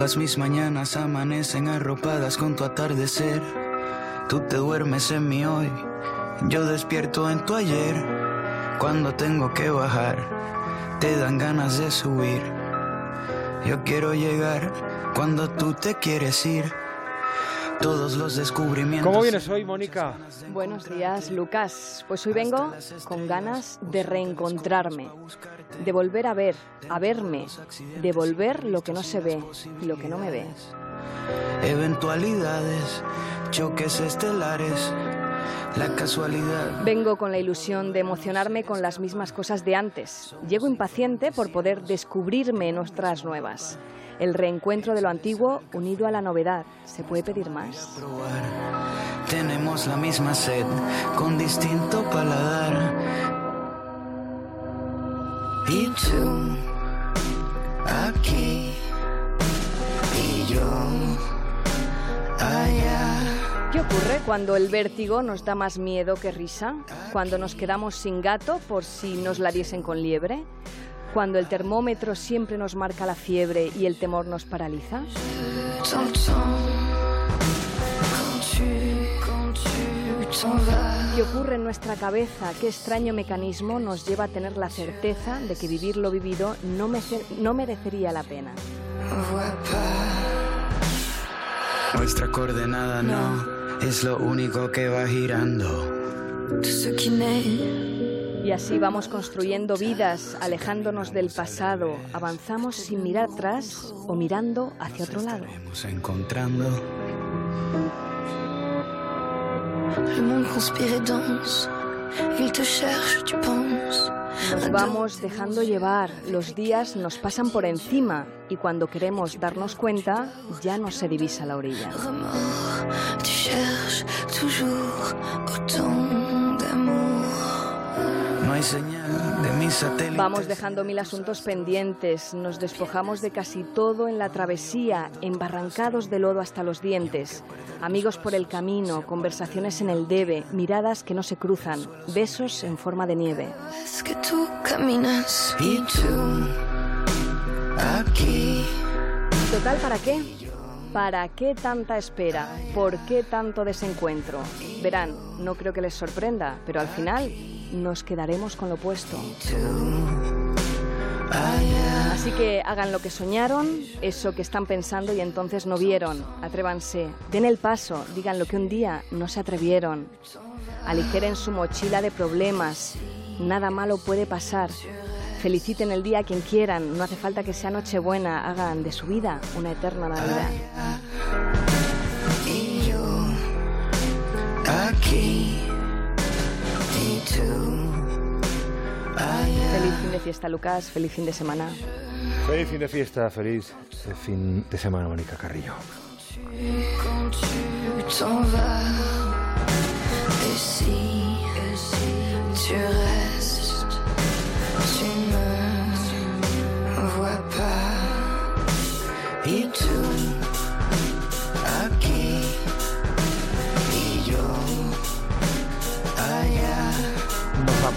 Todas mis mañanas amanecen arropadas con tu atardecer. Tú te duermes en mi hoy, yo despierto en tu ayer. Cuando tengo que bajar, te dan ganas de subir. Yo quiero llegar cuando tú te quieres ir todos los descubrimientos. ¿Cómo vienes hoy, Mónica? Buenos días, Lucas. Pues hoy vengo con ganas de reencontrarme, de volver a ver, a verme, de volver lo que no se ve y lo que no me ve. Eventualidades, choques estelares. La casualidad. Vengo con la ilusión de emocionarme con las mismas cosas de antes. Llego impaciente por poder descubrirme en otras nuevas. El reencuentro de lo antiguo unido a la novedad. ¿Se puede pedir más? Tenemos la misma sed con distinto paladar. Y tú, aquí, ¿Qué ocurre cuando el vértigo nos da más miedo que risa? ¿Cuando nos quedamos sin gato por si nos la diesen con liebre? cuando el termómetro siempre nos marca la fiebre y el temor nos paraliza? ¿Qué ocurre en nuestra cabeza? ¿Qué extraño mecanismo nos lleva a tener la certeza de que vivir lo vivido no, no merecería la pena? Nuestra coordenada no es lo único que va girando. Y así vamos construyendo vidas, alejándonos del pasado. Avanzamos sin mirar atrás o mirando hacia otro lado. encontrando. Nos vamos dejando llevar, los días nos pasan por encima y cuando queremos darnos cuenta ya no se divisa la orilla. Vamos dejando mil asuntos pendientes, nos despojamos de casi todo en la travesía, embarrancados de lodo hasta los dientes. Amigos por el camino, conversaciones en el debe, miradas que no se cruzan, besos en forma de nieve. Es que tú caminas y tú aquí. ¿Total para qué? ¿Para qué tanta espera? ¿Por qué tanto desencuentro? Verán, no creo que les sorprenda, pero al final nos quedaremos con lo opuesto. Así que hagan lo que soñaron, eso que están pensando y entonces no vieron. Atrévanse, den el paso, digan lo que un día no se atrevieron. Aligeren su mochila de problemas, nada malo puede pasar. Feliciten el día a quien quieran, no hace falta que sea Nochebuena, hagan de su vida una eterna Navidad. aquí. Feliz fin de fiesta, Lucas. Feliz fin de semana. Feliz fin de fiesta, feliz fin de semana, Mónica Carrillo. tu